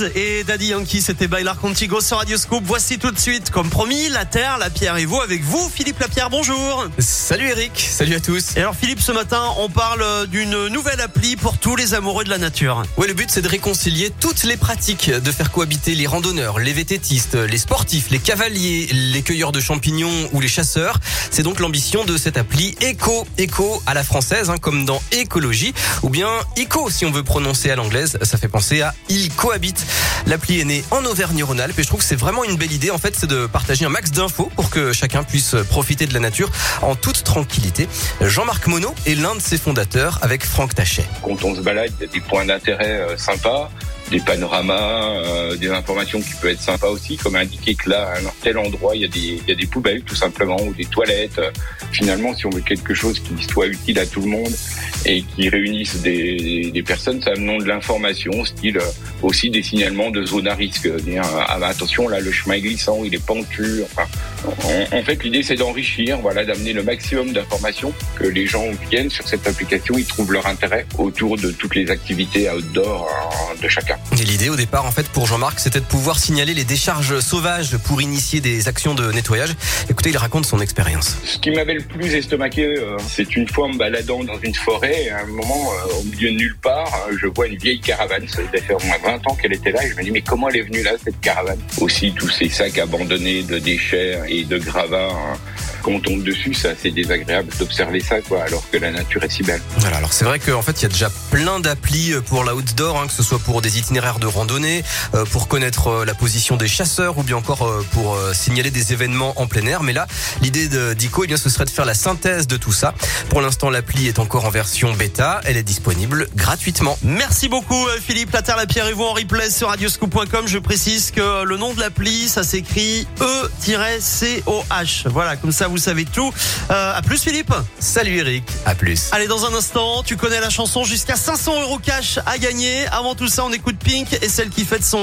Et Daddy Yankee, c'était Bailar Contigo sur Radio Scoop. Voici tout de suite, comme promis, la Terre, la Pierre et vous avec vous, Philippe Lapierre, bonjour. Salut Eric, salut à tous. Et alors Philippe, ce matin, on parle d'une nouvelle appli pour tous les amoureux de la nature. Ouais, le but c'est de réconcilier toutes les pratiques, de faire cohabiter les randonneurs, les vététistes, les sportifs, les cavaliers, les cueilleurs de champignons ou les chasseurs. C'est donc l'ambition de cette appli Eco, Eco à la française, hein, comme dans écologie, ou bien Eco si on veut prononcer à l'anglaise, ça fait penser à il cohabite. L'appli est née en Auvergne-Rhône-Alpes et je trouve que c'est vraiment une belle idée. En fait, c'est de partager un max d'infos pour que chacun puisse profiter de la nature en toute tranquillité. Jean-Marc Monod est l'un de ses fondateurs avec Franck Tachet. Quand on se balade, il y a des points d'intérêt euh, sympas des panoramas, euh, des informations qui peuvent être sympas aussi, comme indiquer que là, à un tel endroit, il y a des, il y a des poubelles tout simplement, ou des toilettes. Finalement, si on veut quelque chose qui soit utile à tout le monde et qui réunisse des, des personnes, ça amenant de l'information, style euh, aussi des signalements de zones à risque. Dire, ah, bah, attention, là, le chemin est glissant, il est pentu. Enfin, en, fait, l'idée, c'est d'enrichir, voilà, d'amener le maximum d'informations, que les gens viennent sur cette application, ils trouvent leur intérêt autour de toutes les activités outdoor hein, de chacun. Et l'idée au départ, en fait, pour Jean-Marc, c'était de pouvoir signaler les décharges sauvages pour initier des actions de nettoyage. Écoutez, il raconte son expérience. Ce qui m'avait le plus estomaqué, euh, c'est une fois en me baladant dans une forêt, à un moment, euh, au milieu de nulle part, euh, je vois une vieille caravane. Ça devait faire au moins 20 ans qu'elle était là. Et je me dis, mais comment elle est venue là, cette caravane? Aussi, tous ces sacs abandonnés de déchets et de gravats. Quand on tombe dessus, c'est assez désagréable d'observer ça, quoi, alors que la nature est si belle. Voilà, alors c'est vrai qu'en fait, il y a déjà plein d'applis pour l'outdoor, hein, que ce soit pour des itinéraires de randonnée, euh, pour connaître euh, la position des chasseurs ou bien encore euh, pour signaler des événements en plein air. Mais là, l'idée d'ICO, eh bien, ce serait de faire la synthèse de tout ça. Pour l'instant, l'appli est encore en version bêta. Elle est disponible gratuitement. Merci beaucoup, Philippe. La Terre, la Pierre et vous en replay sur radioscoop.com. Je précise que le nom de l'appli, ça s'écrit E-C-O-H. Voilà, comme ça, vous savez tout. Euh, à plus, Philippe. Salut, Eric. À plus. Allez, dans un instant, tu connais la chanson jusqu'à 500 euros cash à gagner. Avant tout ça, on écoute Pink et celle qui fête son